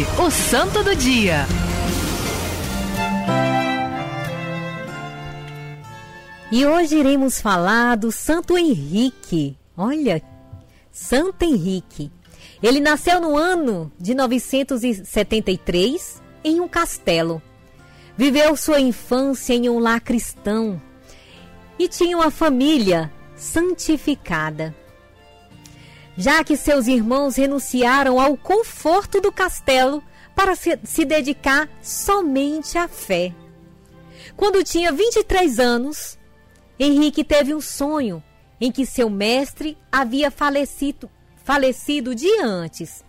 Hoje, o Santo do Dia. E hoje iremos falar do Santo Henrique. Olha, Santo Henrique. Ele nasceu no ano de 973 em um castelo. Viveu sua infância em um lar cristão e tinha uma família santificada. Já que seus irmãos renunciaram ao conforto do castelo para se, dedicar somente à fé. Quando tinha 23 anos, Henrique teve um sonho em que seu mestre havia falecido, falecido dia antes.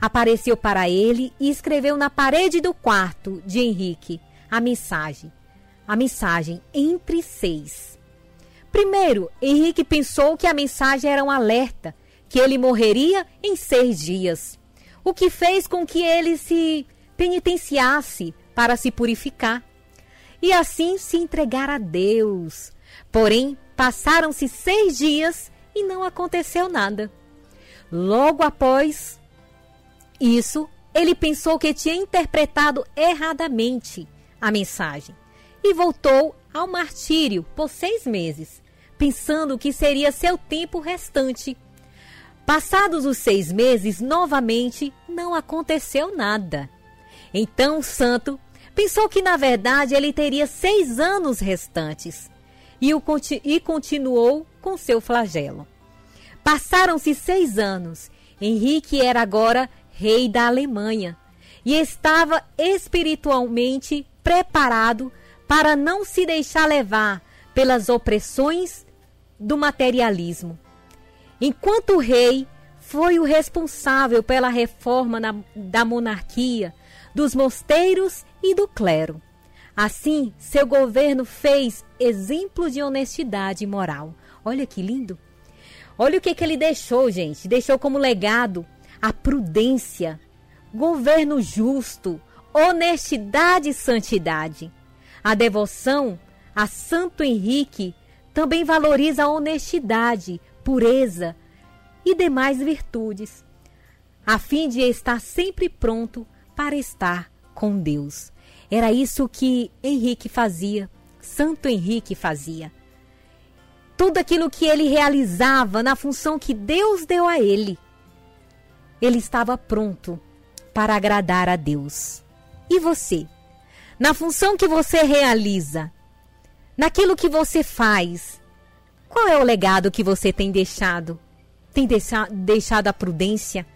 Apareceu para ele e escreveu na parede do quarto de Henrique a mensagem. A mensagem entre seis. Primeiro, Henrique pensou que a mensagem era um alerta, que ele morreria em seis dias, o que fez com que ele se penitenciasse para se purificar e assim se entregar a Deus. Porém, passaram-se seis dias e não aconteceu nada. Logo após isso, ele pensou que tinha interpretado erradamente a mensagem e voltou ao martírio por seis meses, pensando que seria seu tempo restante. Passados os seis meses, novamente não aconteceu nada. Então o santo pensou que na verdade ele teria seis anos restantes e, o, e continuou com seu flagelo. Passaram-se seis anos. Henrique era agora rei da Alemanha e estava espiritualmente preparado para não se deixar levar pelas opressões do materialismo. Enquanto rei, foi o responsável pela reforma na, da monarquia, dos mosteiros e do clero. Assim, seu governo fez exemplo de honestidade moral. Olha que lindo! Olha o que, que ele deixou, gente. Deixou como legado a prudência, governo justo, honestidade e santidade. A devoção a Santo Henrique também valoriza a honestidade, pureza e demais virtudes, a fim de estar sempre pronto para estar com Deus. Era isso que Henrique fazia, Santo Henrique fazia. Tudo aquilo que ele realizava na função que Deus deu a ele, ele estava pronto para agradar a Deus. E você? Na função que você realiza, naquilo que você faz, qual é o legado que você tem deixado? Tem deixado a prudência,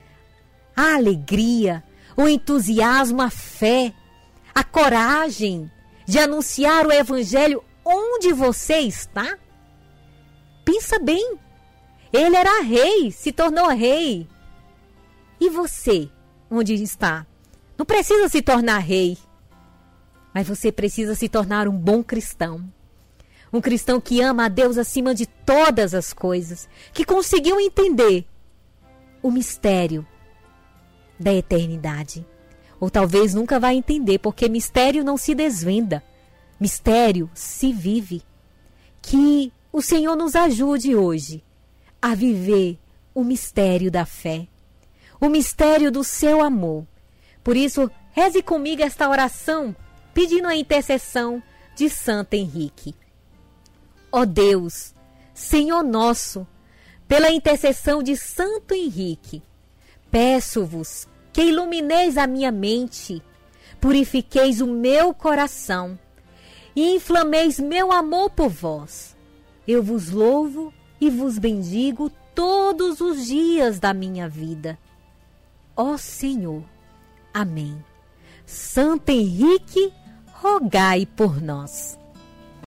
a alegria, o entusiasmo, a fé, a coragem de anunciar o evangelho onde você está? Pensa bem. Ele era rei, se tornou rei. E você, onde está? Não precisa se tornar rei, mas você precisa se tornar um bom cristão. Um cristão que ama a Deus acima de todas as coisas, que conseguiu entender o mistério da eternidade. Ou talvez nunca vai entender, porque mistério não se desvenda, mistério se vive. Que o Senhor nos ajude hoje a viver o mistério da fé, o mistério do seu amor. Por isso, reze comigo esta oração, pedindo a intercessão de Santo Henrique. Ó Deus, Senhor nosso, pela intercessão de Santo Henrique, peço-vos que ilumineis a minha mente, purifiqueis o meu coração e inflameis meu amor por vós. Eu vos louvo e vos bendigo todos os dias da minha vida. Ó Senhor. Amém. Santo Henrique, rogai por nós.